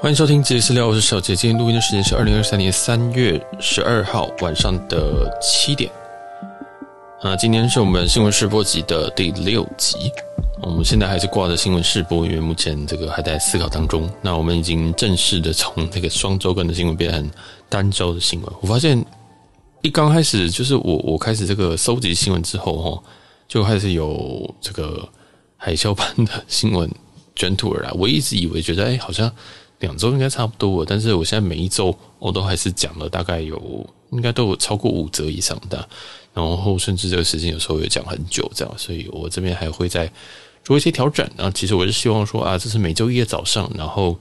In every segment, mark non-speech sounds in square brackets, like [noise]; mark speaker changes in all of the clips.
Speaker 1: 欢迎收听《杰私聊》，我是小杰。今天录音的时间是二零二三年三月十二号晚上的七点。啊，今天是我们新闻试播集的第六集。我们现在还是挂着新闻试播，因为目前这个还在思考当中。那我们已经正式的从这个双周更的新闻变成单周的新闻。我发现一刚开始就是我我开始这个收集新闻之后，哈，就开始有这个海啸般的新闻卷土而来。我一直以为觉得，哎，好像。两周应该差不多了，但是我现在每一周我都还是讲了大概有应该都有超过五折以上的，然后甚至这个时间有时候也讲很久这样，所以我这边还会再做一些调整。然后其实我是希望说啊，这是每周一的早上，然后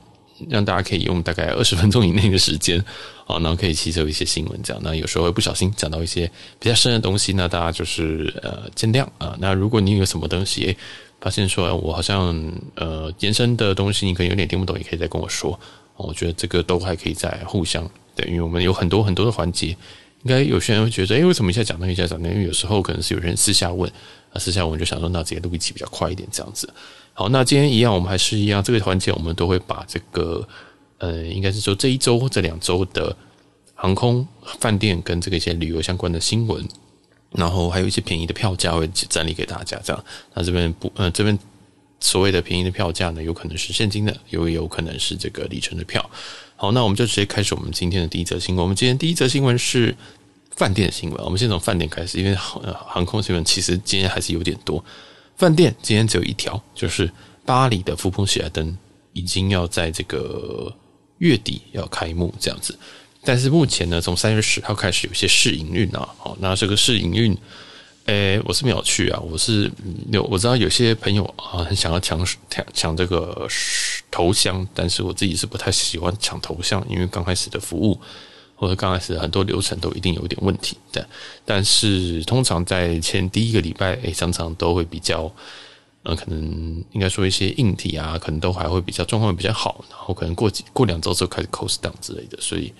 Speaker 1: 让大家可以用大概二十分钟以内的时间啊，然后可以吸收一些新闻这样。那有时候会不小心讲到一些比较深的东西，那大家就是呃见谅啊。那如果你有什么东西，发现说，我好像呃延伸的东西你可能有点听不懂，也可以再跟我说。我觉得这个都还可以再互相对，因为我们有很多很多的环节，应该有些人会觉得，哎，为什么一下讲那个，一下讲那个？因为有时候可能是有人私下问，啊，私下问就想说，那直接录一期比较快一点，这样子。好，那今天一样，我们还是一样，这个环节我们都会把这个呃，应该是说这一周或这两周的航空、饭店跟这个一些旅游相关的新闻。然后还有一些便宜的票价会整理给大家，这样。那这边不，呃，这边所谓的便宜的票价呢，有可能是现金的，有有可能是这个里程的票。好，那我们就直接开始我们今天的第一则新闻。我们今天第一则新闻是饭店新闻。我们先从饭店开始，因为航空新闻其实今天还是有点多。饭店今天只有一条，就是巴黎的富朋喜来登已经要在这个月底要开幕，这样子。但是目前呢，从三月十号开始有些试营运啊，好，那这个试营运，诶，我是没有去啊，我是有我知道有些朋友啊很想要抢抢抢这个头像，但是我自己是不太喜欢抢头像，因为刚开始的服务或者刚开始很多流程都一定有一点问题的。但是通常在前第一个礼拜，诶，常常都会比较，呃，可能应该说一些硬体啊，可能都还会比较状况比较好，然后可能过几过两周之后开始 cost down 之类的，所以。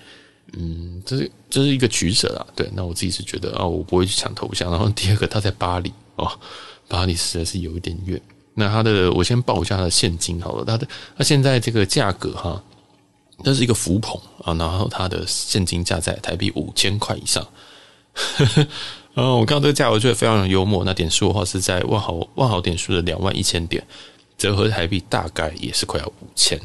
Speaker 1: 嗯，这是这是一个取舍啊。对，那我自己是觉得啊，我不会去抢头像。然后第二个，他在巴黎哦，巴黎实在是有一点远。那他的，我先报一下他的现金好了。他的，他现在这个价格哈，这是一个浮捧啊，然后他的现金价在台币五千块以上。呵呵嗯，我看到这个价，我觉得非常幽默。那点数的话是在万豪万豪点数的两万一千点，折合台币大概也是快要五千。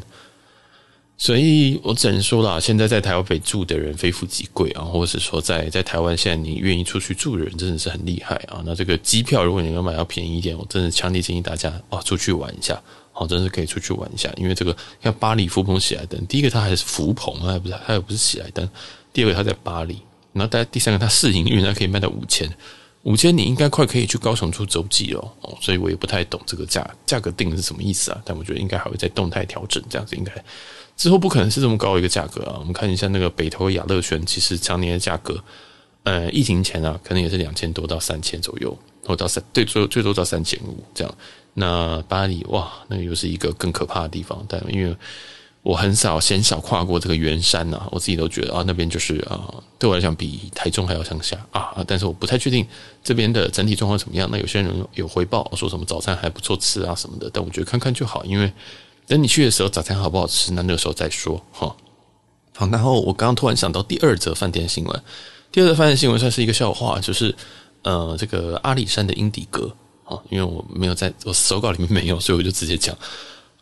Speaker 1: 所以我只能说啦，现在在台北住的人非富即贵啊，或者是说在在台湾现在你愿意出去住的人真的是很厉害啊。那这个机票如果你要买要便宜一点，我真的强烈建议大家啊出去玩一下，好，真的是可以出去玩一下。因为这个像巴黎福朋喜来登，第一个它还是福朋，它还不是它又不是喜来登，第二个它在巴黎，然后大家第三个它试营运它可以卖到五千，五千你应该快可以去高雄出洲际了哦。所以我也不太懂这个价价格定的是什么意思啊，但我觉得应该还会再动态调整，这样子应该。之后不可能是这么高一个价格啊！我们看一下那个北投雅乐轩，其实常年的价格，呃，疫情前啊，可能也是两千多到三千左右，或到三，对，最多最多到三千五这样。那巴黎哇，那又是一个更可怕的地方。但因为我很少鲜少跨过这个圆山呐，我自己都觉得啊，那边就是啊，对我来讲比台中还要向下啊。但是我不太确定这边的整体状况怎么样。那有些人有回报说什么早餐还不错吃啊什么的，但我觉得看看就好，因为。等你去的时候，早餐好不好吃？那那个时候再说哈。好，然后我刚刚突然想到第二则饭店新闻。第二则饭店新闻算是一个笑话，就是呃，这个阿里山的英迪格啊，因为我没有在我手稿里面没有，所以我就直接讲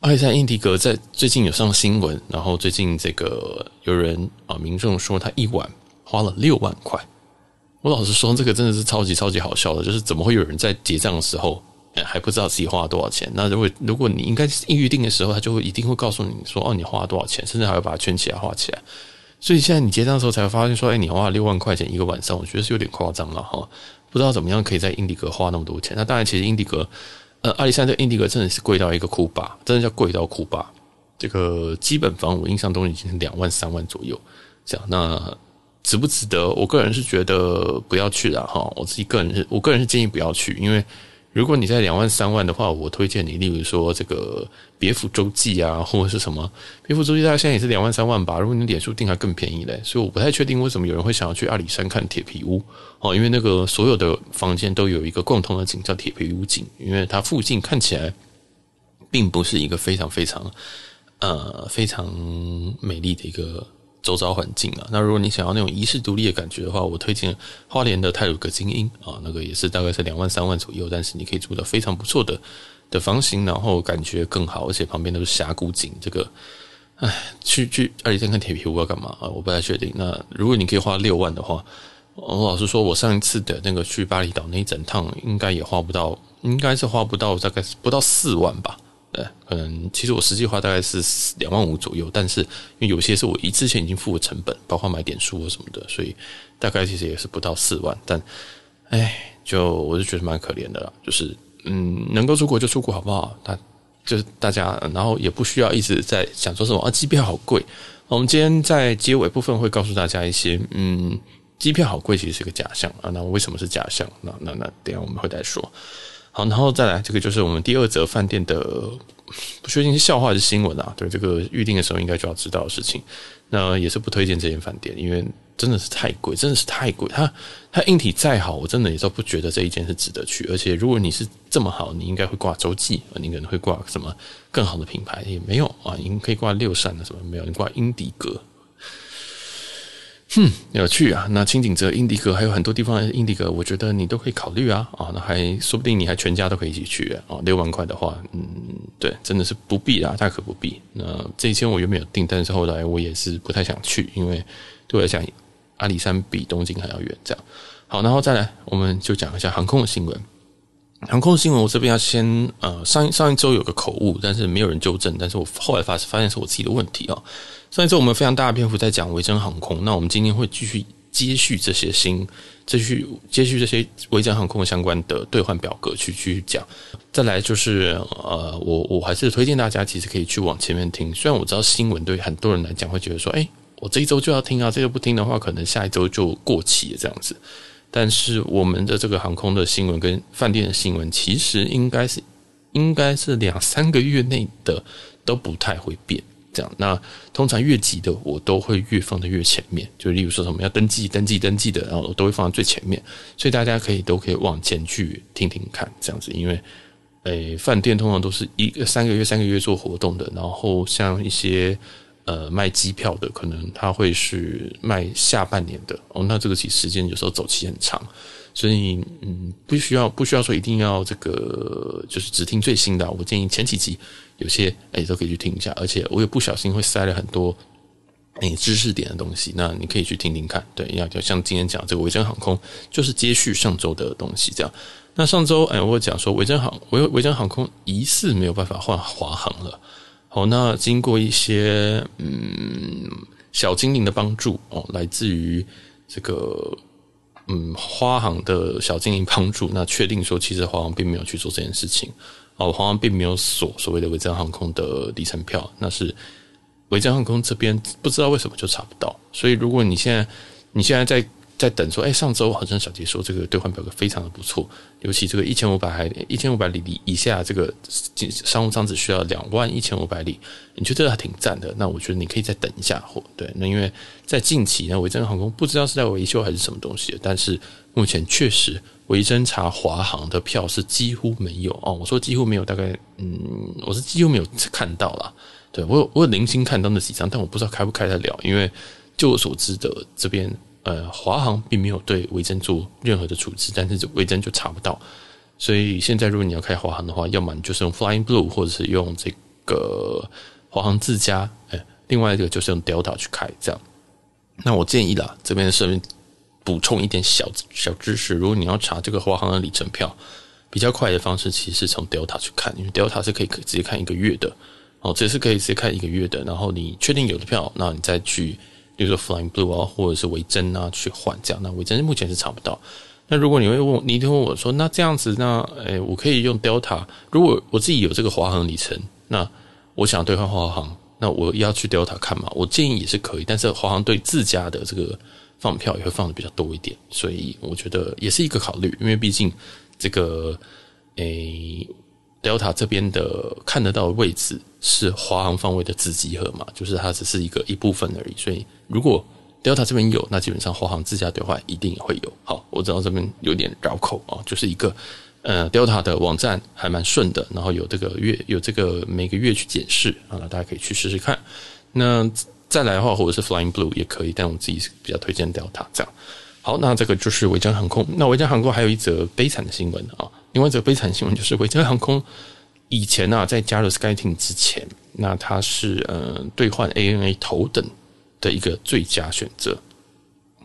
Speaker 1: 阿里山英迪格在最近有上新闻，然后最近这个有人啊，民众说他一晚花了六万块。我老实说，这个真的是超级超级好笑的，就是怎么会有人在结账的时候？还不知道自己花了多少钱。那如果如果你应该预定的时候，他就会一定会告诉你说：“哦，你花了多少钱？”甚至还会把它圈起来画起来。所以现在你结账的时候才会发现说：“哎，你花了六万块钱一个晚上。”我觉得是有点夸张了哈。不知道怎么样可以在英迪格花那么多钱。那当然，其实英迪格，呃，阿里山这个英迪格真的是贵到一个哭吧，真的叫贵到哭吧。这个基本房我印象中已经是两万三万左右这样。那值不值得？我个人是觉得不要去了哈。我自己个人是我个人是建议不要去，因为。如果你在两万三万的话，我推荐你，例如说这个别府洲际啊，或者是什么别府洲际，大概现在也是两万三万吧。如果你点数订还更便宜嘞，所以我不太确定为什么有人会想要去阿里山看铁皮屋哦，因为那个所有的房间都有一个共同的景叫铁皮屋景，因为它附近看起来并不是一个非常非常呃非常美丽的一个周遭环境啊。那如果你想要那种遗世独立的感觉的话，我推荐花莲的泰鲁格精英啊，那个也是大概是两万三万左右，但是你可以住的非常不错的的房型，然后感觉更好，而且旁边都是峡谷景。这个，哎，去去阿里山看铁皮屋要干嘛啊？我不太确定。那如果你可以花六万的话，我老实说，我上一次的那个去巴厘岛那一整趟，应该也花不到，应该是花不到，大概不到四万吧。对，可能其实我实际花大概是两万五左右，但是因为有些是我一之前已经付了成本，包括买点书什么的，所以大概其实也是不到四万。但，哎，就我就觉得蛮可怜的啦，就是嗯，能够出国就出国好不好？他就是大家，然后也不需要一直在想说什么啊，机票好贵。我们今天在结尾部分会告诉大家一些嗯。机票好贵，其实是个假象啊。那为什么是假象？那那那，等下我们会再说。好，然后再来，这个就是我们第二则饭店的不确定是笑话还是新闻啊？对，这个预定的时候应该就要知道的事情。那也是不推荐这间饭店，因为真的是太贵，真的是太贵。它它硬体再好，我真的也都不觉得这一间是值得去。而且如果你是这么好，你应该会挂洲际，你可能会挂什么更好的品牌也没有啊。你可以挂六扇的什么没有？你挂英迪格。哼，有趣啊！那青井泽、英迪格还有很多地方的英迪格，我觉得你都可以考虑啊啊！那还说不定你还全家都可以一起去啊！六万块的话，嗯，对，真的是不必啊，大可不必。那这一千我原本有订，但是后来我也是不太想去，因为对我来讲，阿里山比东京还要远。这样好，然后再来，我们就讲一下航空的新闻。航空新闻，我这边要先呃，上上一周有个口误，但是没有人纠正，但是我后来发发现是我自己的问题啊。上一周我们非常大的篇幅在讲维珍航空，那我们今天会继续接续这些新，继续接续这些维珍航空相关的兑换表格去继续讲。再来就是呃，我我还是推荐大家其实可以去往前面听，虽然我知道新闻对很多人来讲会觉得说，哎，我这一周就要听啊，这个不听的话，可能下一周就过期了这样子。但是我们的这个航空的新闻跟饭店的新闻，其实应该是应该是两三个月内的都不太会变。这样，那通常越急的我都会越放在越前面，就例如说什么要登记、登记、登记的，然后我都会放在最前面，所以大家可以都可以往前去听听看，这样子，因为，诶，饭店通常都是一个三个月、三个月做活动的，然后像一些呃卖机票的，可能他会是卖下半年的哦，那这个其实时间有时候走期很长。所以，嗯，不需要不需要说一定要这个，就是只听最新的。我建议前几集有些哎都可以去听一下，而且我也不小心会塞了很多哎知识点的东西，那你可以去听听看。对，要就像今天讲这个维珍航空，就是接续上周的东西这样。那上周哎，我讲说维珍航维维珍航空疑似没有办法换华航了。好，那经过一些嗯小精灵的帮助哦，来自于这个。嗯，花航的小精灵帮助，那确定说，其实华航并没有去做这件事情哦，华航并没有锁所谓的维珍航空的里程票，那是维珍航空这边不知道为什么就查不到，所以如果你现在你现在在。在等说，哎，上周好像小杰说这个兑换表格非常的不错，尤其这个一千五百海里、一千五百里以下，这个商务舱只需要两万一千五百里，你觉得还挺赞的。那我觉得你可以再等一下，或对，那因为在近期呢，维珍航空不知道是在维修还是什么东西，但是目前确实维珍查华航的票是几乎没有哦。我说几乎没有，大概嗯，我是几乎没有看到啦。对，我有我有零星看到那几张，但我不知道开不开得了，因为就我所知的这边。呃，华航并没有对维珍做任何的处置，但是这维珍就查不到，所以现在如果你要开华航的话，要么你就是用 Flying Blue，或者是用这个华航自家，哎，另外一个就是用 Delta 去开这样。那我建议啦，这边顺便补充一点小小知识，如果你要查这个华航的里程票，比较快的方式其实是从 Delta 去看，因为 Delta 是可以直接看一个月的，哦，这是可以直接看一个月的，然后你确定有的票，那你再去。比如说 Flying Blue 啊，或者是维珍啊，去换这样。那维珍目前是查不到。那如果你会问，你一定问我说，那这样子，那诶，我可以用 Delta。如果我自己有这个华航里程，那我想兑换华航，那我要去 Delta 看嘛？我建议也是可以，但是华航对自家的这个放票也会放的比较多一点，所以我觉得也是一个考虑。因为毕竟这个诶。Delta 这边的看得到的位置是华航方位的子集合嘛，就是它只是一个一部分而已。所以如果 Delta 这边有，那基本上华航自家兑换一定也会有。好，我知道这边有点绕口啊，就是一个呃，Delta 的网站还蛮顺的，然后有这个月有这个每个月去检视啊，大家可以去试试看。那再来的话，或者是 Flying Blue 也可以，但我自己比较推荐 Delta 这样。好，那这个就是维珍航空。那维珍航空还有一则悲惨的新闻啊，另外一则悲惨新闻就是维珍航空以前、啊，在加入 SkyTeam 之前，那它是呃兑换 ANA 头等的一个最佳选择。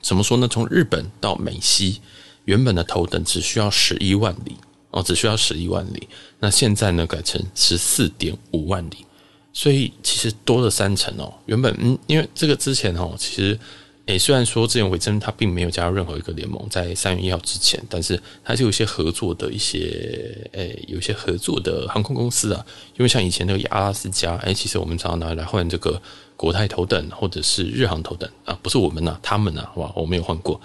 Speaker 1: 怎么说呢？从日本到美西，原本的头等只需要十一万里哦，只需要十一万里。那现在呢，改成十四点五万里，所以其实多了三成哦。原本嗯，因为这个之前哦，其实。诶，虽然说之前维珍它并没有加入任何一个联盟，在三月一号之前，但是它是有一些合作的一些，诶，有一些合作的航空公司啊。因为像以前那个阿拉斯加，诶，其实我们常常拿来换这个国泰头等或者是日航头等啊，不是我们呐、他们呐、啊，哇，我没有换过，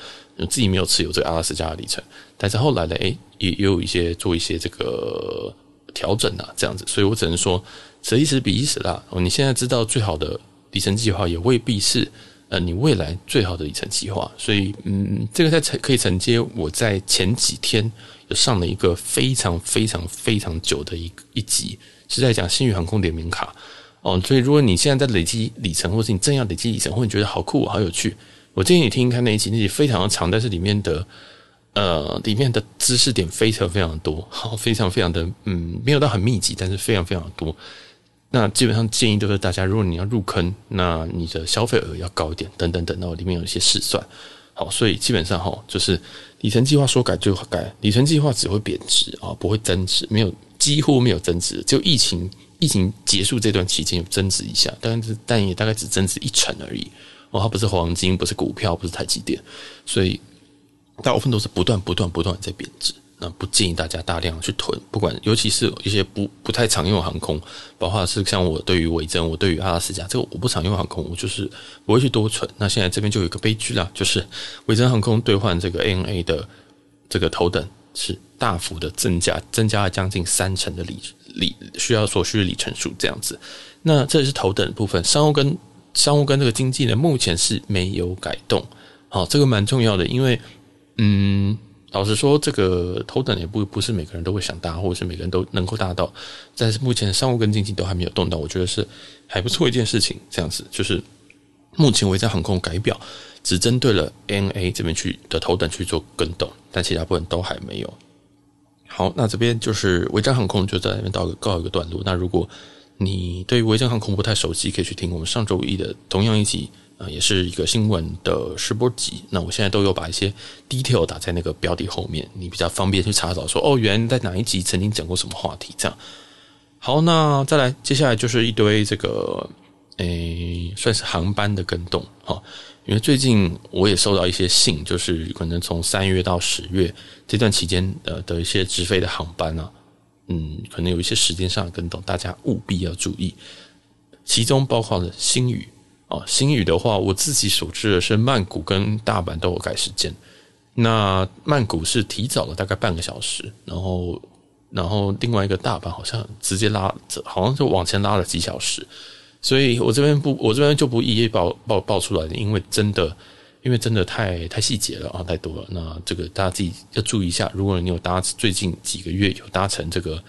Speaker 1: 自己没有持有这个阿拉斯加的里程。但是后来呢，诶，也也有一些做一些这个调整啊，这样子，所以我只能说，此一时彼一时啦。哦，你现在知道最好的里程计划，也未必是。呃，你未来最好的里程计划，所以嗯，这个在承可以承接我在前几天有上了一个非常非常非常久的一一集，是在讲新宇航空联名卡哦。所以如果你现在在累积里程，或是你正要累积里程，或你觉得好酷好有趣，我建议你听听看那一集，那集非常的长，但是里面的呃里面的知识点非常非常多，好，非常非常的嗯，没有到很密集，但是非常非常多。那基本上建议都是大家，如果你要入坑，那你的消费额要高一点，等等等。然后里面有一些试算，好，所以基本上哈，就是里程计划说改就改，里程计划只会贬值啊，不会增值，没有几乎没有增值，就疫情疫情结束这段期间有增值一下，但是但也大概只增值一成而已哦，它不是黄金，不是股票，不是台积电，所以大部分都是不断不断不断在贬值。那不建议大家大量去囤，不管尤其是一些不不太常用航空，包括是像我对于维珍，我对于阿拉斯加，这个我不常用航空，我就是不会去多存。那现在这边就有一个悲剧啦，就是维珍航空兑换这个 ANA 的这个头等是大幅的增加，增加了将近三成的里里需要所需的里程数这样子。那这是头等的部分，商务跟商务跟这个经济呢，目前是没有改动。好，这个蛮重要的，因为嗯。老实说，这个头等也不不是每个人都会想搭，或者是每个人都能够搭到。但是目前商务跟经济都还没有动到，我觉得是还不错一件事情。这样子就是目前维珍航空改表只针对了 NA 这边去的头等去做更动，但其他部分都还没有。好，那这边就是维珍航空就在那边到告一个段落。那如果你对于维珍航空不太熟悉，可以去听我们上周一的同样一集。啊，也是一个新闻的试播集。那我现在都有把一些 detail 打在那个标题后面，你比较方便去查找说。哦，原来在哪一集曾经讲过什么话题？这样。好，那再来，接下来就是一堆这个，诶，算是航班的更动哈。因为最近我也收到一些信，就是可能从三月到十月这段期间呃的一些直飞的航班啊，嗯，可能有一些时间上的更动，大家务必要注意。其中包括了星宇。哦，新宇的话，我自己所知的是曼谷跟大阪都有改时间。那曼谷是提早了大概半个小时，然后，然后另外一个大阪好像直接拉，好像就往前拉了几小时。所以我这边不，我这边就不一一报报报出来，因为真的，因为真的太太细节了啊，太多了。那这个大家自己要注意一下。如果你有搭最近几个月有搭乘这个。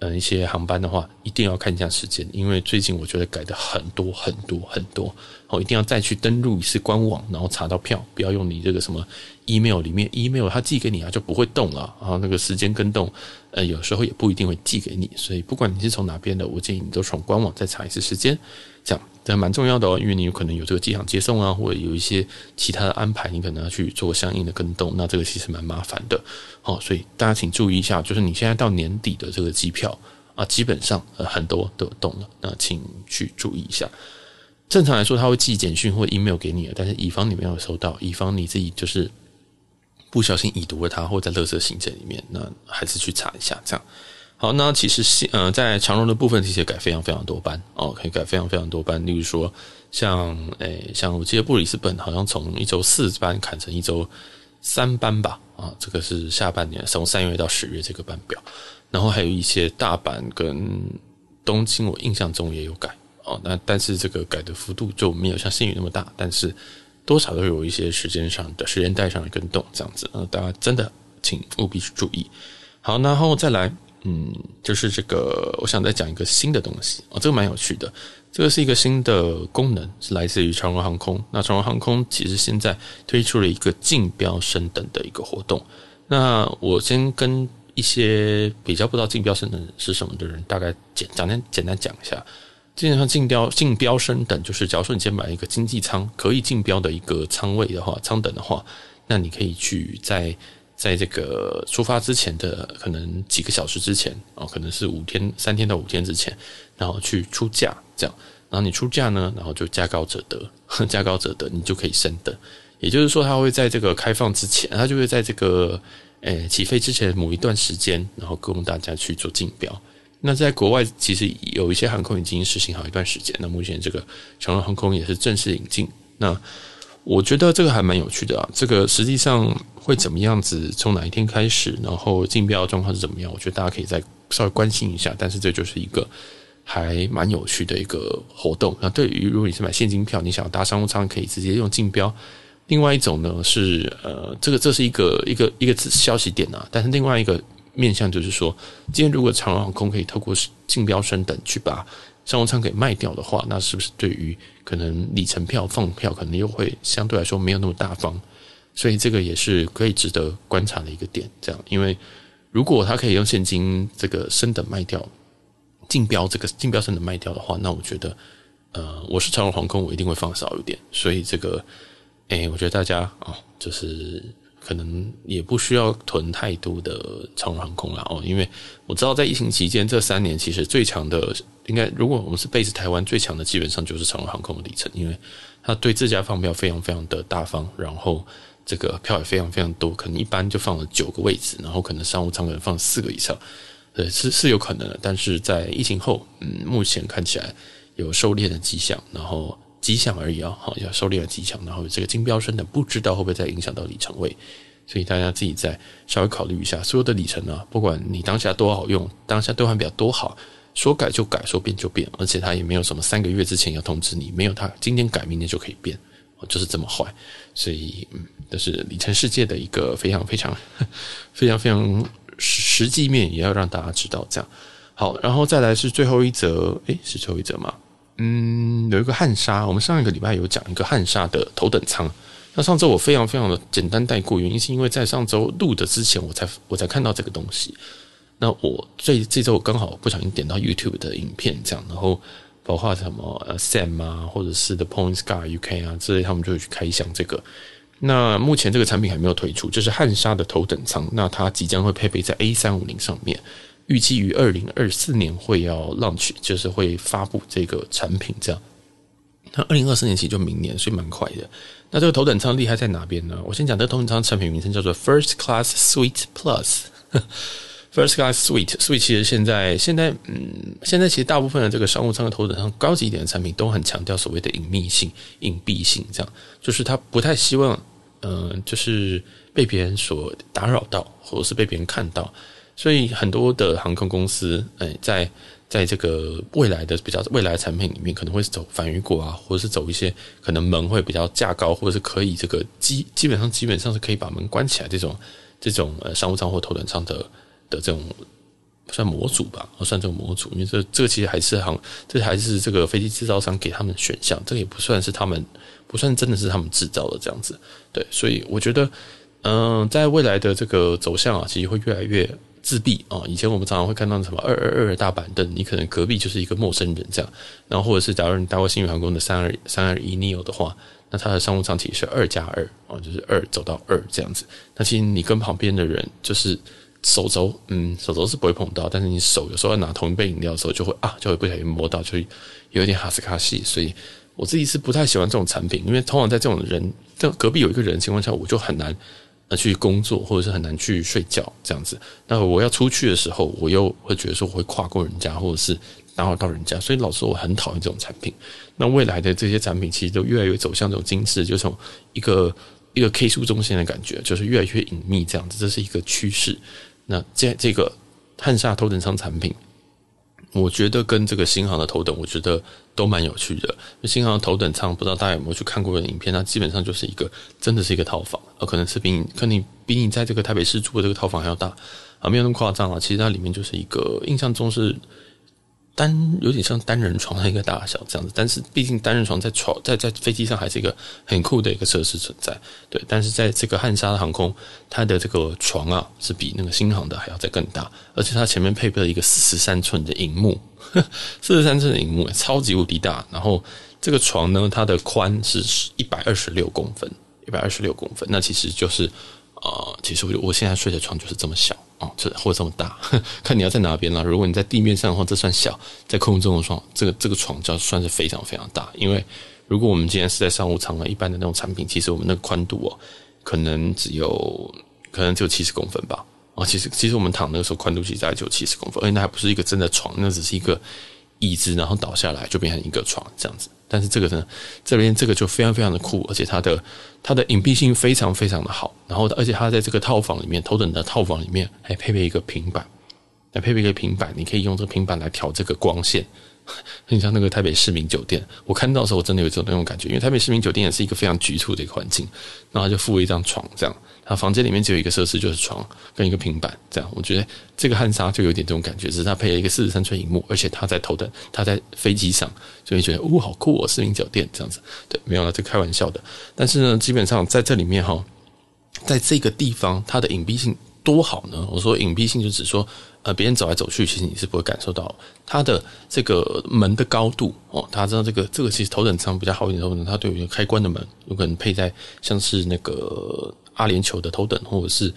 Speaker 1: 嗯，一些航班的话，一定要看一下时间，因为最近我觉得改的很多很多很多，哦，一定要再去登录一次官网，然后查到票，不要用你这个什么 email 里面 email 他寄给你啊就不会动了，然后那个时间跟动，呃，有时候也不一定会寄给你，所以不管你是从哪边的，我建议你都从官网再查一次时间，这样。这蛮重要的哦，因为你有可能有这个机场接送啊，或者有一些其他的安排，你可能要去做相应的更动，那这个其实蛮麻烦的。好，所以大家请注意一下，就是你现在到年底的这个机票啊，基本上很多都有动了，那请去注意一下。正常来说，他会寄简讯或 email 给你，但是以防你没有收到，以防你自己就是不小心已读了它，或者在垃圾信件里面，那还是去查一下这样。好，那其实呃，在长荣的部分，其实改非常非常多班哦，可以改非常非常多班。例如说，像诶，像我记得布里斯本好像从一周四班砍成一周三班吧，啊，这个是下半年从三月到十月这个班表。然后还有一些大阪跟东京，我印象中也有改哦。那但是这个改的幅度就没有像新宇那么大，但是多少都有一些时间上的时间带上的跟动这样子。呃，大家真的请务必去注意。好，然后再来，嗯，就是这个，我想再讲一个新的东西哦，这个蛮有趣的。这个是一个新的功能，是来自于长荣航空。那长荣航空其实现在推出了一个竞标升等的一个活动。那我先跟一些比较不知道竞标升等是什么的人，大概简简单简单讲一下。基本上竞标竞标升等就是，假如说你今天买一个经济舱，可以竞标的一个舱位的话，舱等的话，那你可以去在在这个出发之前的可能几个小时之前哦，可能是五天三天到五天之前，然后去出价这样，然后你出价呢，然后就价高者得，[laughs] 价高者得，你就可以升等。也就是说，它会在这个开放之前，它就会在这个诶起飞之前某一段时间，然后供大家去做竞标。那在国外，其实有一些航空已经实行好一段时间。那目前这个长荣航空也是正式引进。那我觉得这个还蛮有趣的啊。这个实际上会怎么样子？从哪一天开始？然后竞标状况是怎么样？我觉得大家可以再稍微关心一下。但是这就是一个还蛮有趣的一个活动。那对于如果你是买现金票，你想要搭商务舱，可以直接用竞标。另外一种呢是呃，这个这是一个一个一个消息点啊。但是另外一个。面向就是说，今天如果长荣航空可以透过竞标升等去把商务舱给卖掉的话，那是不是对于可能里程票放票可能又会相对来说没有那么大方？所以这个也是可以值得观察的一个点。这样，因为如果他可以用现金这个升等卖掉，竞标这个竞标升等卖掉的话，那我觉得，呃，我是长荣航空，我一定会放少一点。所以这个，哎，我觉得大家啊、哦，就是。可能也不需要囤太多的长荣航空了哦，因为我知道在疫情期间这三年，其实最强的应该，如果我们是 base 台湾最强的，基本上就是长荣航空的里程，因为他对自家放票非常非常的大方，然后这个票也非常非常多，可能一般就放了九个位置，然后可能商务舱可能放四个以上，对，是是有可能的，但是在疫情后，嗯，目前看起来有收敛的迹象，然后。迹象而已啊，好，要收敛的迹象，然后这个金标升的不知道会不会再影响到里程位，所以大家自己再稍微考虑一下，所有的里程呢，不管你当下多好用，当下兑换表多好，说改就改，说变就变，而且它也没有什么三个月之前要通知你，没有它今天改明天就可以变，就是这么坏，所以嗯，这是里程世界的一个非常非常非常非常实际面，也要让大家知道这样。好，然后再来是最后一则，诶，是最后一则吗？嗯，有一个汉莎，我们上一个礼拜有讲一个汉莎的头等舱。那上周我非常非常的简单带过，原因是因为在上周录的之前，我才我才看到这个东西。那我这这周我刚好不小心点到 YouTube 的影片，这样，然后包括什么呃 Sam 啊，或者是 The Points Guy UK 啊之类，他们就会去开箱这个。那目前这个产品还没有推出，就是汉莎的头等舱，那它即将会配备在 A 三五零上面。预计于二零二四年会要 launch，就是会发布这个产品，这样。那二零二四年其实就明年，所以蛮快的。那这个头等舱厉害在哪边呢？我先讲这个头等舱产品名称叫做 First Class Suite Plus。[laughs] First Class Suite，Suite 其实现在现在嗯，现在其实大部分的这个商务舱的头等舱高级一点的产品都很强调所谓的隐秘性、隐蔽性，这样就是他不太希望嗯、就是被别人所打扰到，或者是被别人看到。所以很多的航空公司，诶，在在这个未来的比较未来的产品里面，可能会走反雨果啊，或者是走一些可能门会比较架高，或者是可以这个基基本上基本上是可以把门关起来这种这种呃商务舱或头等舱的的这种算模组吧，算这种模组，因为这这个其实还是航，这还是这个飞机制造商给他们选项，这个也不算是他们不算真的是他们制造的这样子，对，所以我觉得，嗯、在未来的这个走向啊，其实会越来越。自闭啊！以前我们常常会看到什么二二二大板凳，你可能隔壁就是一个陌生人这样。然后或者是假如你搭过新宇航空的三二三二一 neo 的话，那它的商务舱体是二加二啊，就是二走到二这样子。那其实你跟旁边的人就是手肘，嗯，手肘是不会碰到，但是你手有时候要拿同一杯饮料的时候，就会啊，就会不小心摸到，就有一点哈斯卡西。所以我自己是不太喜欢这种产品，因为通常在这种人，在隔壁有一个人的情况下，我就很难。呃，去工作或者是很难去睡觉这样子。那我要出去的时候，我又会觉得说我会跨过人家，或者是打扰到人家，所以老实说我很讨厌这种产品。那未来的这些产品其实都越来越走向这种精致，就从一个一个 K 书中心的感觉，就是越来越隐秘这样子，这是一个趋势。那这这个汉莎头等舱产品。我觉得跟这个新航的头等，我觉得都蛮有趣的。新航头等舱，不知道大家有没有去看过的影片？它基本上就是一个，真的是一个套房，呃，可能是比你，可能比你在这个台北市住的这个套房还要大。啊，没有那么夸张啊。其实它里面就是一个印象中是。单有点像单人床的一个大小这样子，但是毕竟单人床在床在在飞机上还是一个很酷的一个设施存在，对。但是在这个汉莎航空，它的这个床啊是比那个新航的还要再更大，而且它前面配备了一个四十三寸的荧幕，四 [laughs] 十三寸的荧幕超级无敌大。然后这个床呢，它的宽是一百二十六公分，一百二十六公分，那其实就是。呃，其实我我现在睡的床就是这么小哦，这或这么大，[laughs] 看你要在哪边啦。如果你在地面上的话，这算小；在空中的床，这个这个床就算是非常非常大。因为如果我们今天是在商务舱啊，一般的那种产品，其实我们那个宽度哦，可能只有可能只有七十公分吧。啊，其实其实我们躺那个时候宽度其实大概只有七十公分，而且那还不是一个真的床，那只是一个椅子，然后倒下来就变成一个床这样子。但是这个呢，这边这个就非常非常的酷，而且它的它的隐蔽性非常非常的好。然后，而且它在这个套房里面，头等的套房里面还配备一个平板，还配备一个平板，你可以用这个平板来调这个光线，[laughs] 很像那个台北市民酒店。我看到的时候，我真的有这种那种感觉，因为台北市民酒店也是一个非常局促的一个环境，然后就附一张床这样。它房间里面只有一个设施，就是床跟一个平板，这样我觉得这个汉莎就有点这种感觉，只是它配了一个四十三寸荧幕，而且它在头等，它在飞机上，所以觉得哦，好酷哦，四零酒店这样子。对，没有了，这开玩笑的。但是呢，基本上在这里面哈，在这个地方它的隐蔽性多好呢？我说隐蔽性就只说，呃，别人走来走去，其实你是不会感受到它的这个门的高度哦。大家知道这个这个其实头等舱比较好一点，头等它都有一个开关的门，有可能配在像是那个。阿联酋的头等或者是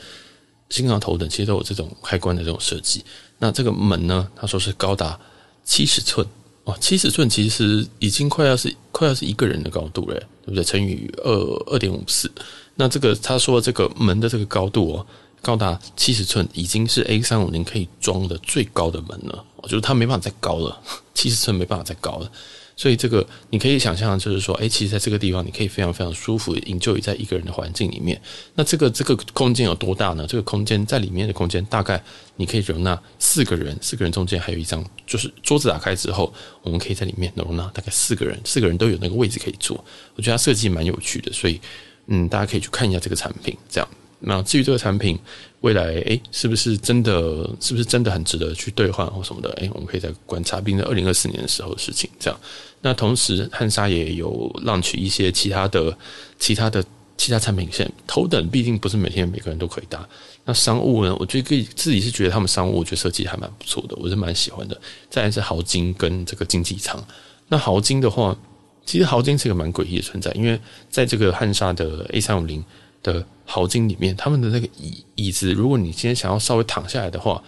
Speaker 1: 新航头等，其实都有这种开关的这种设计。那这个门呢，他说是高达七十寸哦，七十寸其实已经快要是快要是一个人的高度了，对不对？乘以二二点五四，那这个他说这个门的这个高度哦，高达七十寸，已经是 A 三五零可以装的最高的门了。我觉得它没办法再高了，七十寸没办法再高了。所以这个你可以想象，就是说，哎，其实在这个地方，你可以非常非常舒服，enjoy 在一个人的环境里面。那这个这个空间有多大呢？这个空间在里面的空间大概你可以容纳四个人，四个人中间还有一张，就是桌子打开之后，我们可以在里面容纳大概四个人，四个人都有那个位置可以坐。我觉得它设计蛮有趣的，所以嗯，大家可以去看一下这个产品，这样。那至于这个产品未来，诶，是不是真的，是不是真的很值得去兑换或什么的？诶，我们可以再观察，并在二零二四年的时候的事情。这样，那同时汉莎也有 launch 一些其他的、其他的、其他产品线。头等毕竟不是每天每个人都可以搭。那商务呢？我觉得可以，自己是觉得他们商务，我觉得设计还蛮不错的，我是蛮喜欢的。再来是豪金跟这个经济舱。那豪金的话，其实豪金是一个蛮诡异的存在，因为在这个汉莎的 A 三五零。的豪金里面，他们的那个椅椅子，如果你今天想要稍微躺下来的话，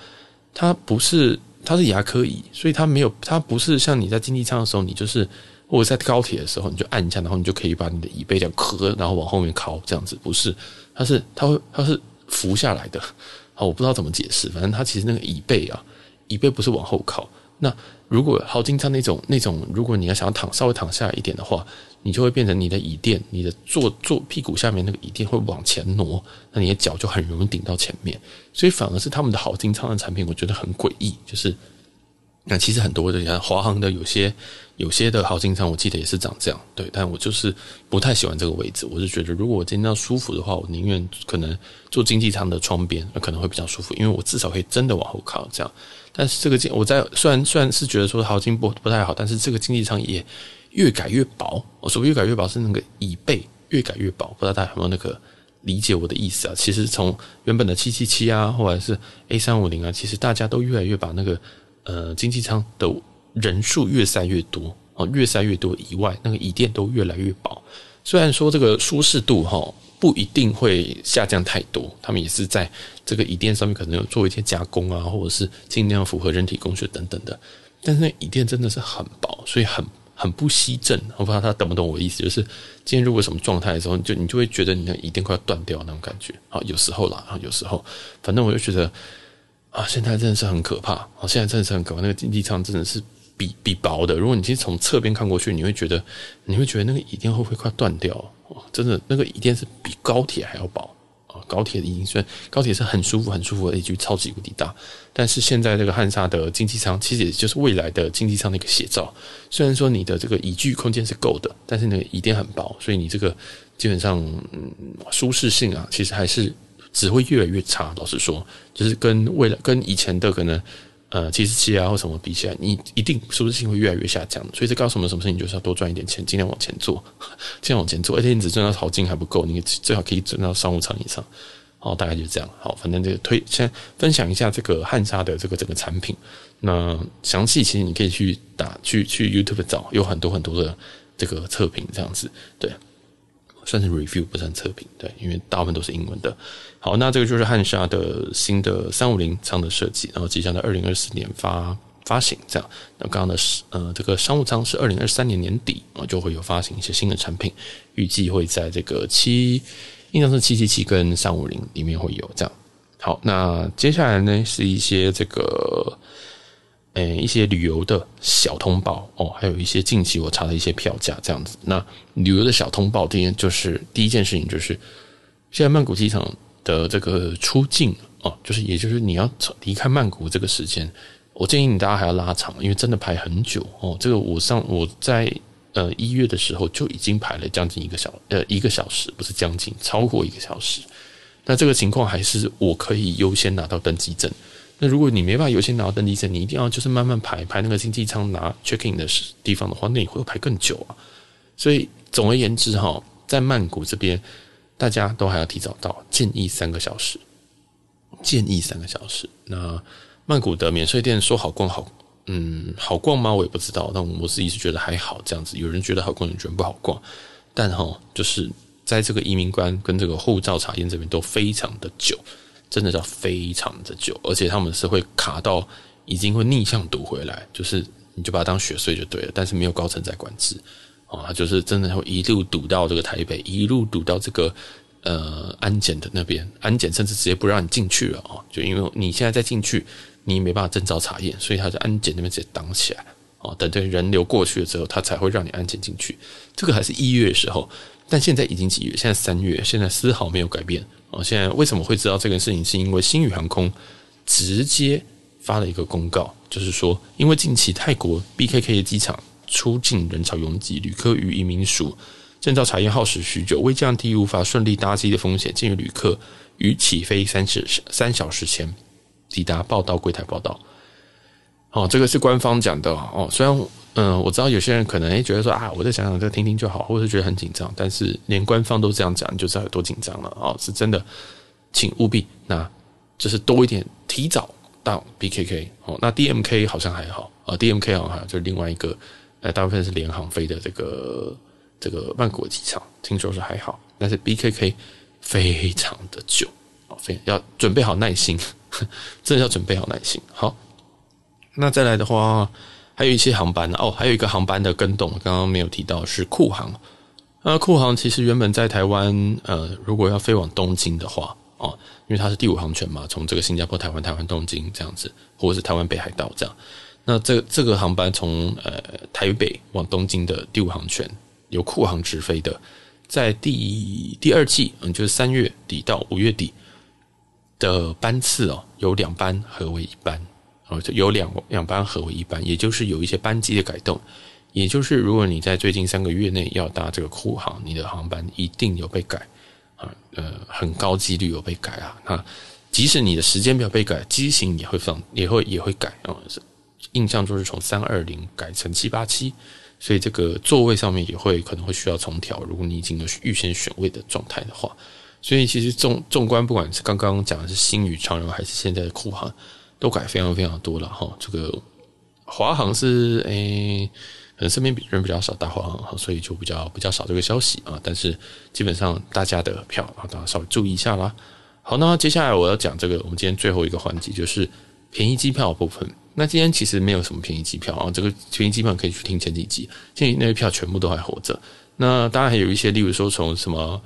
Speaker 1: 它不是，它是牙科椅，所以它没有，它不是像你在经济舱的时候，你就是或者在高铁的时候，你就按一下，然后你就可以把你的椅背这样磕，然后往后面靠这样子，不是，它是它会它是浮下来的，好，我不知道怎么解释，反正它其实那个椅背啊，椅背不是往后靠，那如果豪金舱那种那种，如果你要想要躺稍微躺下来一点的话。你就会变成你的椅垫，你的坐坐屁股下面那个椅垫会往前挪，那你的脚就很容易顶到前面，所以反而是他们的好经舱的产品，我觉得很诡异。就是那其实很多的像华航的有些有些的好经舱，我记得也是长这样，对。但我就是不太喜欢这个位置，我是觉得如果我今天要舒服的话，我宁愿可能坐经济舱的窗边，那可能会比较舒服，因为我至少可以真的往后靠这样。但是这个经我在虽然虽然是觉得说豪经不不太好，但是这个经济舱也。越改越薄，我所谓越改越薄是那个椅背越改越薄，不知道大家有没有那个理解我的意思啊？其实从原本的七七七啊，或者是 A 三五零啊，其实大家都越来越把那个呃经济舱的人数越塞越多哦，越塞越多以外，那个椅垫都越来越薄。虽然说这个舒适度哈不一定会下降太多，他们也是在这个椅垫上面可能有做一些加工啊，或者是尽量符合人体工学等等的，但是那椅垫真的是很薄，所以很。很不吸震，我不知道他懂不懂我的意思，就是今天如果什么状态的时候，就你就会觉得你的一定快要断掉那种感觉啊，有时候啦，有时候，反正我就觉得啊，现在真的是很可怕啊，现在真的是很可怕，那个经济舱真的是比比薄的，如果你其实从侧边看过去，你会觉得你会觉得那个椅垫会不会快断掉？真的，那个椅垫是比高铁还要薄。高铁已经算高铁是很舒服、很舒服的一句超级无敌大，但是现在这个汉莎的经济舱其实也就是未来的经济舱的一个写照。虽然说你的这个椅具空间是够的，但是那个椅垫很薄，所以你这个基本上嗯舒适性啊，其实还是只会越来越差。老实说，就是跟未来跟以前的可能呃七十七啊或什么比起来，你一定舒适性会越来越下降。所以这告诉我们什么事情，就是要多赚一点钱，尽量往前做，[laughs] 尽量往前做。而且你只赚到淘金还不够，你最好可以赚到商务舱以上。好，大概就是这样。好，反正这个推先分享一下这个汉莎的这个整个产品。那详细其实你可以去打去去 YouTube 找，有很多很多的这个测评这样子。对，算是 review 不算测评。对，因为大部分都是英文的。好，那这个就是汉莎的新的三五零舱的设计，然后即将在二零二四年发发行。这样，那刚刚的是呃这个商务舱是二零二三年年底啊就会有发行一些新的产品，预计会在这个七。印象是七七七跟三五零里面会有这样。好，那接下来呢是一些这个，诶、欸，一些旅游的小通报哦，还有一些近期我查的一些票价这样子。那旅游的小通报，第一就是第一件事情就是，现在曼谷机场的这个出境哦，就是也就是你要离开曼谷这个时间，我建议你大家还要拉长，因为真的排很久哦。这个我上我在。呃，一月的时候就已经排了将近一个小呃一个小时，不是将近，超过一个小时。那这个情况还是我可以优先拿到登机证。那如果你没办法优先拿到登机证，你一定要就是慢慢排排那个经济舱拿 check in 的地方的话，那你会排更久啊。所以总而言之哈，在曼谷这边，大家都还要提早到，建议三个小时，建议三个小时。那曼谷的免税店说好逛好。嗯，好逛吗？我也不知道，但我自己是觉得还好这样子。有人觉得好逛，有人觉得不好逛。但哈，就是在这个移民官跟这个护照查验这边都非常的久，真的叫非常的久，而且他们是会卡到已经会逆向堵回来，就是你就把它当雪隧就对了。但是没有高层在管制啊，就是真的会一路堵到这个台北，一路堵到这个呃安检的那边，安检甚至直接不让你进去了啊，就因为你现在再进去。你没办法证照查验，所以他在安检那边直接挡起来哦。等这人流过去了之后，他才会让你安检进去。这个还是一月的时候，但现在已经几月？现在三月，现在丝毫没有改变哦。现在为什么会知道这个事情？是因为新宇航空直接发了一个公告，就是说，因为近期泰国 BKK 的机场出境人潮拥挤，旅客与移民署证照查验耗时许久，为降低无法顺利搭机的风险，建议旅客于起飞三十三小时前。抵达报到柜台报到，哦，这个是官方讲的哦。虽然嗯，我知道有些人可能诶觉得说啊，我再想想再听听就好，或者是觉得很紧张，但是连官方都这样讲，你就知道有多紧张了哦。是真的，请务必那就是多一点提早到 BKK 哦。那 DMK 好像还好啊，DMK 好像还好，就是另外一个呃，大部分是联航飞的这个这个曼谷机场，听说是还好，但是 BKK 非常的久哦，非要准备好耐心。[laughs] 真的要准备好耐心。好，那再来的话，还有一些航班哦，还有一个航班的更动，刚刚没有提到是酷航。那酷航其实原本在台湾，呃，如果要飞往东京的话，哦，因为它是第五航权嘛，从这个新加坡、台湾、台湾东京这样子，或者是台湾北海道这样。那这这个航班从呃台北往东京的第五航权由酷航直飞的，在第第二季，嗯，就是三月底到五月底。的班次哦，有两班合为一班，哦，有两两班合为一班，也就是有一些班机的改动，也就是如果你在最近三个月内要搭这个酷航，你的航班一定有被改啊，呃，很高几率有被改啊。那即使你的时间表被改，机型也会放，也会也会改啊。印象中是从三二零改成七八七，所以这个座位上面也会可能会需要重调。如果你已经有预先选位的状态的话。所以其实纵纵观，不管是刚刚讲的是新宇、长荣，还是现在的酷航，都改非常非常多了哈。这个华航是诶、可能身边人比较少搭华航，所以就比较比较少这个消息啊。但是基本上大家的票啊，大家稍微注意一下啦。好，那接下来我要讲这个，我们今天最后一个环节就是便宜机票部分。那今天其实没有什么便宜机票啊，这个便宜机票可以去听前几集，建议那些票全部都还活着。那当然还有一些，例如说从什么。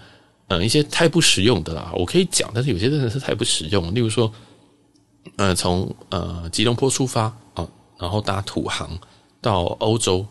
Speaker 1: 嗯，一些太不实用的啦，我可以讲，但是有些真的是太不实用。例如说，呃，从呃吉隆坡出发啊，然后搭土航到欧洲，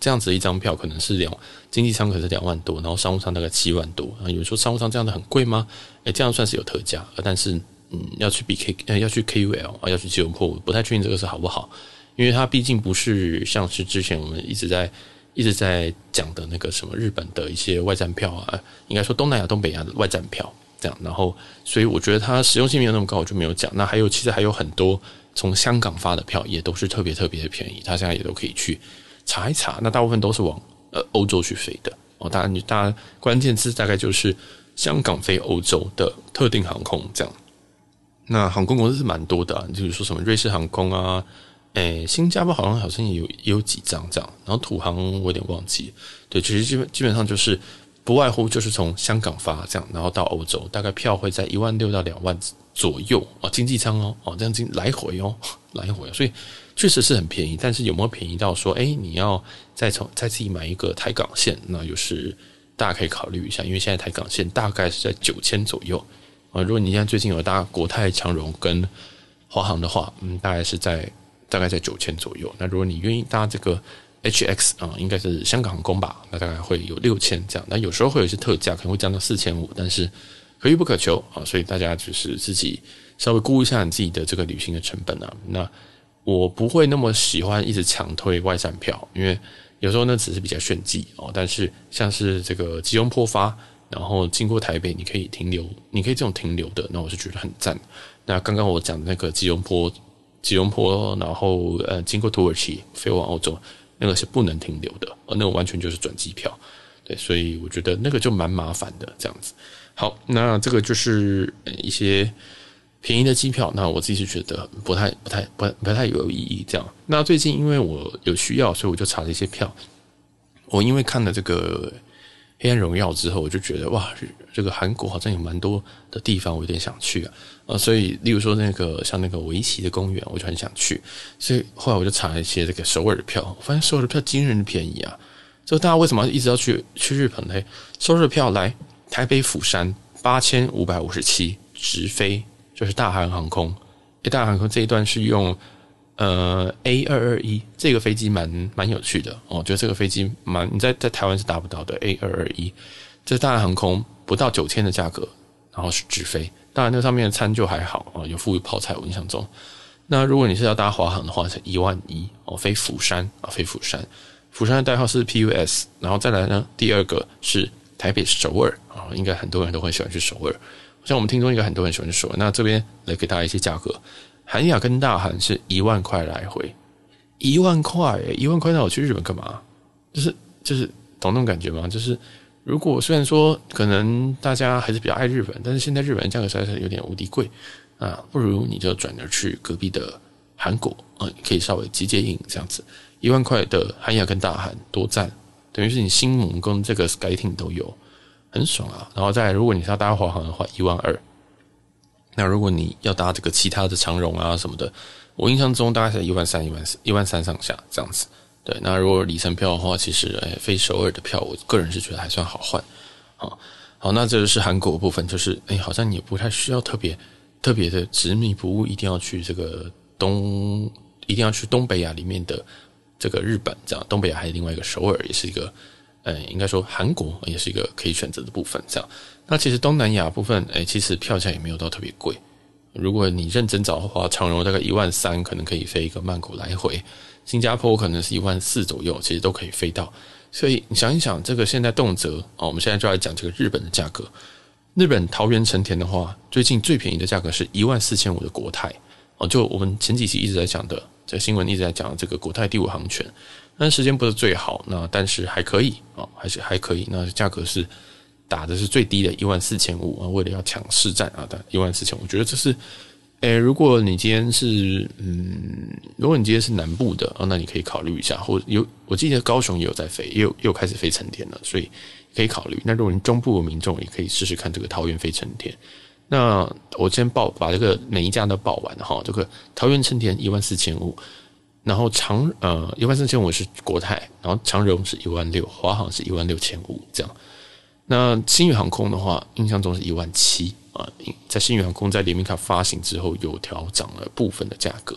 Speaker 1: 这样子一张票可能是两经济舱可是两万多，然后商务舱大概七万多。啊，有人说商务舱这样的很贵吗？诶，这样算是有特价，但是嗯，要去 BK，呃，要去 KUL 啊，要去吉隆坡，我不太确定这个是好不好，因为它毕竟不是像是之前我们一直在。一直在讲的那个什么日本的一些外站票啊，应该说东南亚、东北亚的外站票这样。然后，所以我觉得它实用性没有那么高，我就没有讲。那还有，其实还有很多从香港发的票也都是特别特别的便宜，它现在也都可以去查一查。那大部分都是往呃欧洲去飞的哦。当然，你大家关键字大概就是香港飞欧洲的特定航空这样。那航空公司是蛮多的啊，就是说什么瑞士航空啊。诶，新加坡好像好像也有也有几张这样，然后土航我有点忘记。对，其实基本基本上就是不外乎就是从香港发这样，然后到欧洲，大概票会在一万六到两万左右啊，经济舱哦哦这样经来回哦 [laughs] 来回，所以确实是很便宜。但是有没有便宜到说，哎，你要再从再自己买一个台港线，那就是大家可以考虑一下，因为现在台港线大概是在九千左右啊。如果你现在最近有搭国泰、长荣跟华航的话，嗯，大概是在。大概在九千左右。那如果你愿意搭这个 HX 啊，应该是香港航空吧，那大概会有六千这样。那有时候会有一些特价，可能会降到四千五，但是可遇不可求啊。所以大家就是自己稍微估一下你自己的这个旅行的成本啊。那我不会那么喜欢一直强推外站票，因为有时候那只是比较炫技哦。但是像是这个吉隆坡发，然后经过台北，你可以停留，你可以这种停留的，那我是觉得很赞。那刚刚我讲的那个吉隆坡。吉隆坡，然后呃，经过土耳其飞往欧洲，那个是不能停留的，而那个完全就是转机票，对，所以我觉得那个就蛮麻烦的这样子。好，那这个就是一些便宜的机票，那我自己是觉得不太、不太、不不太有意义这样。那最近因为我有需要，所以我就查了一些票。我因为看了这个。黑暗荣耀之后，我就觉得哇，这个韩国好像有蛮多的地方，我有点想去啊。呃，所以例如说那个像那个围棋的公园，我就很想去。所以后来我就查了一些这个首尔的票，我发现首尔的票惊人的便宜啊！就大家为什么一直要去去日本呢？首尔的票来台北釜山八千五百五十七直飞，就是大韩航空。诶，大韩航空这一段是用。呃，A 二二一这个飞机蛮蛮有趣的哦，我觉得这个飞机蛮你在在台湾是达不到的。A 二二一，这大韩航空不到九千的价格，然后是直飞。当然，那上面的餐就还好啊，有附泡菜。我印象中，那如果你是要搭华航的话，才一万一哦，飞釜山啊，飞釜山。釜山的代号是 PUS，然后再来呢，第二个是台北首尔啊，应该很多人都会喜欢去首尔。像我们听众应该很多人喜欢去首尔。那这边来给大家一些价格。韩亚跟大韩是一万块来回，一万块，一万块，那我去日本干嘛？就是就是懂那种感觉吗？就是如果虽然说可能大家还是比较爱日本，但是现在日本价格实在是有点无敌贵啊，不如你就转而去隔壁的韩国啊，可以稍微集结营这样子，一万块的韩亚跟大韩多赞，等于是你新盟跟这个 SkyTeam 都有，很爽啊。然后再，如果你是要搭华航的话，一万二。那如果你要搭这个其他的长荣啊什么的，我印象中大概是一万三、一万四、一万三上下这样子。对，那如果里程票的话，其实诶，飞首尔的票，我个人是觉得还算好换。好，好，那这就是韩国部分，就是诶，好像也不太需要特别特别的执迷不悟，一定要去这个东，一定要去东北亚里面的这个日本这样。东北亚还有另外一个首尔，也是一个。呃，应该说韩国也是一个可以选择的部分。这样，那其实东南亚部分，诶，其实票价也没有到特别贵。如果你认真找的话，长荣大概一万三，可能可以飞一个曼谷来回；新加坡可能是一万四左右，其实都可以飞到。所以你想一想，这个现在动辄哦，我们现在就来讲这个日本的价格。日本桃园成田的话，最近最便宜的价格是一万四千五的国泰哦，就我们前几期一直在讲的，这新闻一直在讲这个国泰第五航权。但时间不是最好，那但是还可以啊，还是还可以。那价格是打的是最低的一万四千五啊，为了要抢市占啊，的一万四千五。我觉得这是，诶，如果你今天是嗯，如果你今天是南部的啊，那你可以考虑一下。或有我记得高雄也有在飞，也有又开始飞成田了，所以可以考虑。那如果你中部的民众也可以试试看这个桃园飞成田。那我先报把这个每一家都报完哈，这个桃园成田一万四千五。然后长呃一万四千五是国泰，然后长荣是一万六，华航是一万六千五这样。那新宇航空的话，印象中是一万七啊。在新宇航空在联名卡发行之后，有调涨了部分的价格。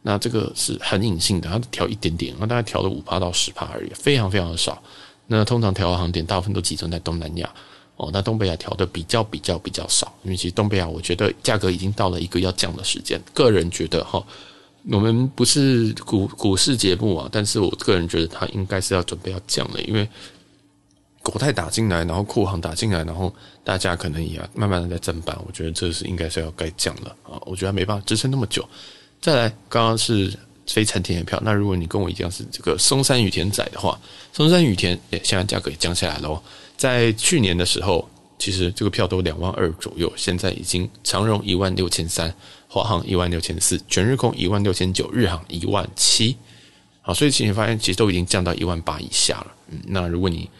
Speaker 1: 那这个是很隐性的，它调一点点，那大概调了五趴到十趴而已，非常非常的少。那通常调的航点大部分都集中在东南亚哦，那东北亚调的比较比较比较少，因为其实东北亚我觉得价格已经到了一个要降的时间，个人觉得哈。我们不是股股市节目啊，但是我个人觉得它应该是要准备要降了，因为国泰打进来，然后库航打进来，然后大家可能也要慢慢的在增班，我觉得这是应该是要该降了啊！我觉得没办法支撑那么久。再来，刚刚是非成田的票，那如果你跟我一样是这个松山羽田仔的话，松山羽田也现在价格也降下来了。在去年的时候，其实这个票都两万二左右，现在已经长荣一万六千三，华航一万六千四，全日空一万六千九，日航一万七。好，所以其实你发现其实都已经降到一万八以下了。嗯，那如果你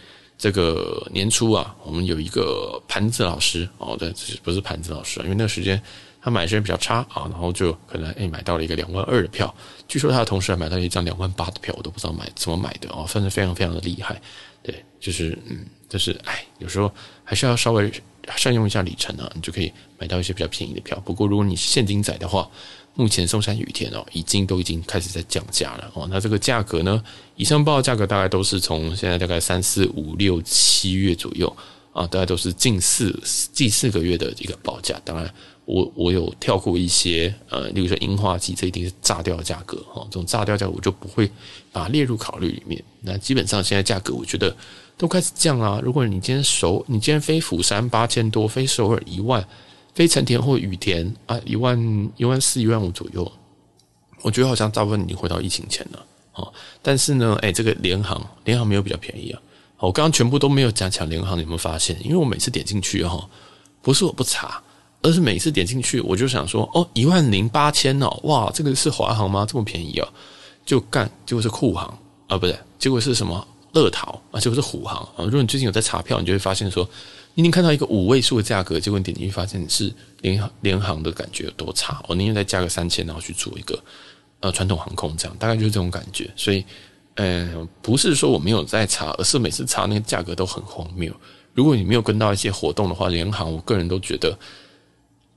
Speaker 1: 这个年初啊，我们有一个盘子老师哦，对，不是盘子老师啊，因为那个时间他买的时间比较差啊，然后就可能诶买到了一个两万二的票，据说他的同事还买到一张两万八的票，我都不知道买怎么买的哦，算是非常非常的厉害。对，就是嗯，就是哎，有时候还是要稍微善用一下里程啊，你就可以买到一些比较便宜的票。不过如果你是现金仔的话，目前松山羽田哦，已经都已经开始在降价了哦。那这个价格呢，以上报的价格大概都是从现在大概三四五六七月左右啊，大概都是近四近四个月的一个报价。当然我，我有跳过一些呃，例如说樱花季，这一定是炸掉的价格哈。这种炸掉价格我就不会把它列入考虑里面。那基本上现在价格我觉得都开始降啊。如果你今天首你今天飞釜山八千多，飞首尔一万。非成田或羽田啊，一万一万四一万五左右，我觉得好像大部分已经回到疫情前了哦。但是呢，哎，这个联航联航没有比较便宜啊。我刚刚全部都没有讲抢联航，你有没有发现？因为我每次点进去哈，不是我不查，而是每次点进去我就想说，哦，一万零八千哦，哇，这个是华航吗？这么便宜啊？就干，结果是库航啊，不对，结果是什么乐淘啊？结果是虎航啊。如果你最近有在查票，你就会发现说。你已经看到一个五位数的价格，结果你点进去发现是联联航的感觉有多差，我宁愿再加个三千，然后去做一个呃传统航空，这样大概就是这种感觉。所以，嗯、呃，不是说我没有在查，而是每次查那个价格都很荒谬。如果你没有跟到一些活动的话，联航我个人都觉得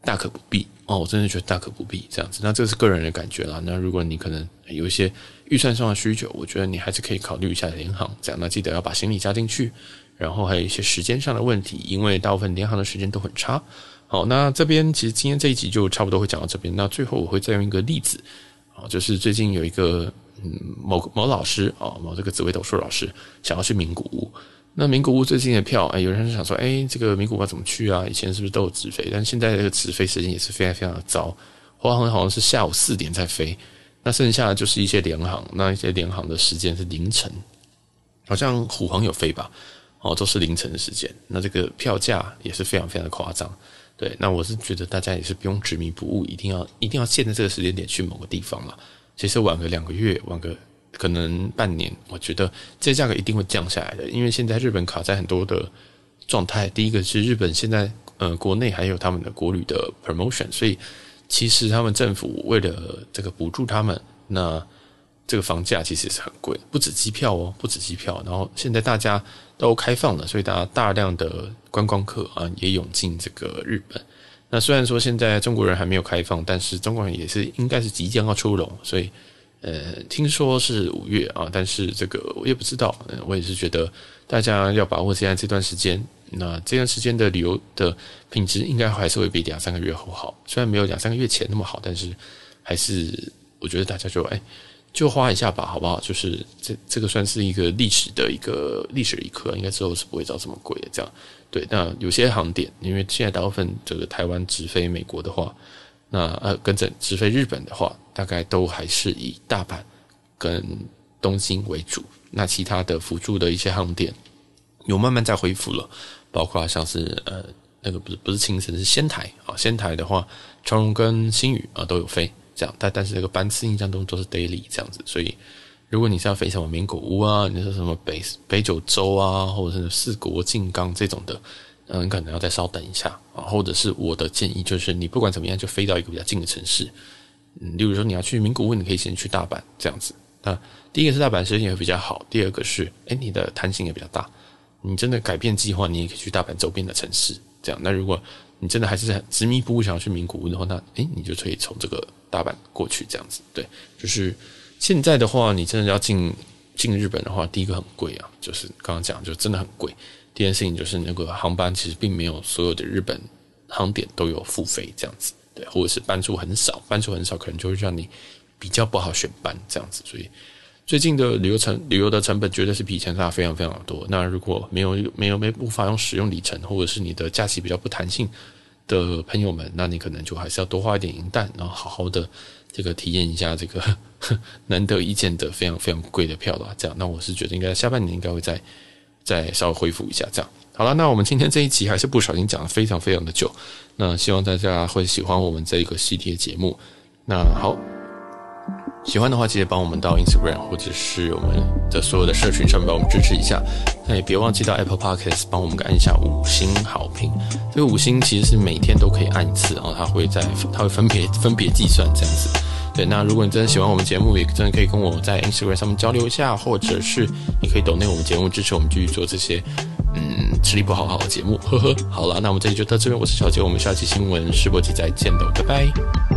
Speaker 1: 大可不必哦，我真的觉得大可不必这样子。那这是个人的感觉啦。那如果你可能有一些预算上的需求，我觉得你还是可以考虑一下联航这样。那记得要把行李加进去。然后还有一些时间上的问题，因为大部分联航的时间都很差。好，那这边其实今天这一集就差不多会讲到这边。那最后我会再用一个例子，啊，就是最近有一个嗯某某老师啊，某这个紫微斗数老师想要去名古屋。那名古屋最近的票，哎，有人想说，哎，这个名古屋怎么去啊？以前是不是都有直飞？但现在这个直飞时间也是非常非常的糟。华航好像是下午四点才飞，那剩下的就是一些联航，那一些联航的时间是凌晨，好像虎航有飞吧？哦，都是凌晨的时间，那这个票价也是非常非常的夸张。对，那我是觉得大家也是不用执迷不悟，一定要一定要现在这个时间点去某个地方了。其实晚个两个月，晚个可能半年，我觉得这价格一定会降下来的。因为现在日本卡在很多的状态，第一个是日本现在呃国内还有他们的国旅的 promotion，所以其实他们政府为了这个补助他们，那。这个房价其实是很贵，不止机票哦，不止机票。然后现在大家都开放了，所以大家大量的观光客啊也涌进这个日本。那虽然说现在中国人还没有开放，但是中国人也是应该是即将要出笼。所以呃，听说是五月啊，但是这个我也不知道。我也是觉得大家要把握现在这段时间。那这段时间的旅游的品质应该还是会比两三个月后好。虽然没有两三个月前那么好，但是还是我觉得大家就哎。就花一下吧，好不好？就是这这个算是一个历史的一个历史一刻，应该之后是不会找这么贵的。这样对，那有些航点，因为现在大部分这个台湾直飞美国的话，那呃跟着直飞日本的话，大概都还是以大阪跟东京为主。那其他的辅助的一些航点有慢慢在恢复了，包括像是呃那个不是不是青城是仙台啊，仙台的话，长荣跟新宇啊都有飞。这样，但但是这个班次印象中都是 daily 这样子，所以如果你是要飞什么名古屋啊，你是什么北北九州啊，或者是四国静冈这种的，嗯，可能要再稍等一下啊。或者是我的建议就是，你不管怎么样，就飞到一个比较近的城市，嗯，例如说你要去名古屋，你可以先去大阪这样子。那第一个是大阪时间也会比较好，第二个是，哎，你的弹性也比较大，你真的改变计划，你也可以去大阪周边的城市这样。那如果你真的还是很执迷不悟想要去名古屋的话，那诶，你就可以从这个大阪过去这样子。对，就是现在的话，你真的要进进日本的话，第一个很贵啊，就是刚刚讲，就真的很贵。第二件事情就是那个航班其实并没有所有的日本航点都有付费这样子，对，或者是班数很少，班数很少可能就会让你比较不好选班这样子。所以最近的旅游成旅游的成本绝对是比以前大非常非常的多。那如果没有没有没无法用使用里程，或者是你的假期比较不弹性的朋友们，那你可能就还是要多花一点银弹，然后好好的这个体验一下这个 [laughs] 难得一见的非常非常贵的票吧。这样，那我是觉得应该下半年应该会再再稍微恢复一下。这样，好了，那我们今天这一集还是不小心讲了非常非常的久。那希望大家会喜欢我们这一个系列节目。那好。喜欢的话，记得帮我们到 Instagram 或者是我们的所有的社群上面帮我们支持一下。那也别忘记到 Apple Podcast 帮我们按一下五星好评。这个五星其实是每天都可以按一次，然后它会在它会分别分别计算这样子。对，那如果你真的喜欢我们节目，也真的可以跟我在 Instagram 上面交流一下，或者是你可以 donate 我们节目支持我们继续做这些嗯吃力不讨好的节目。呵呵，好了，那我们这里就到这边。我是小杰，我们下期新闻试播集再见喽，拜拜。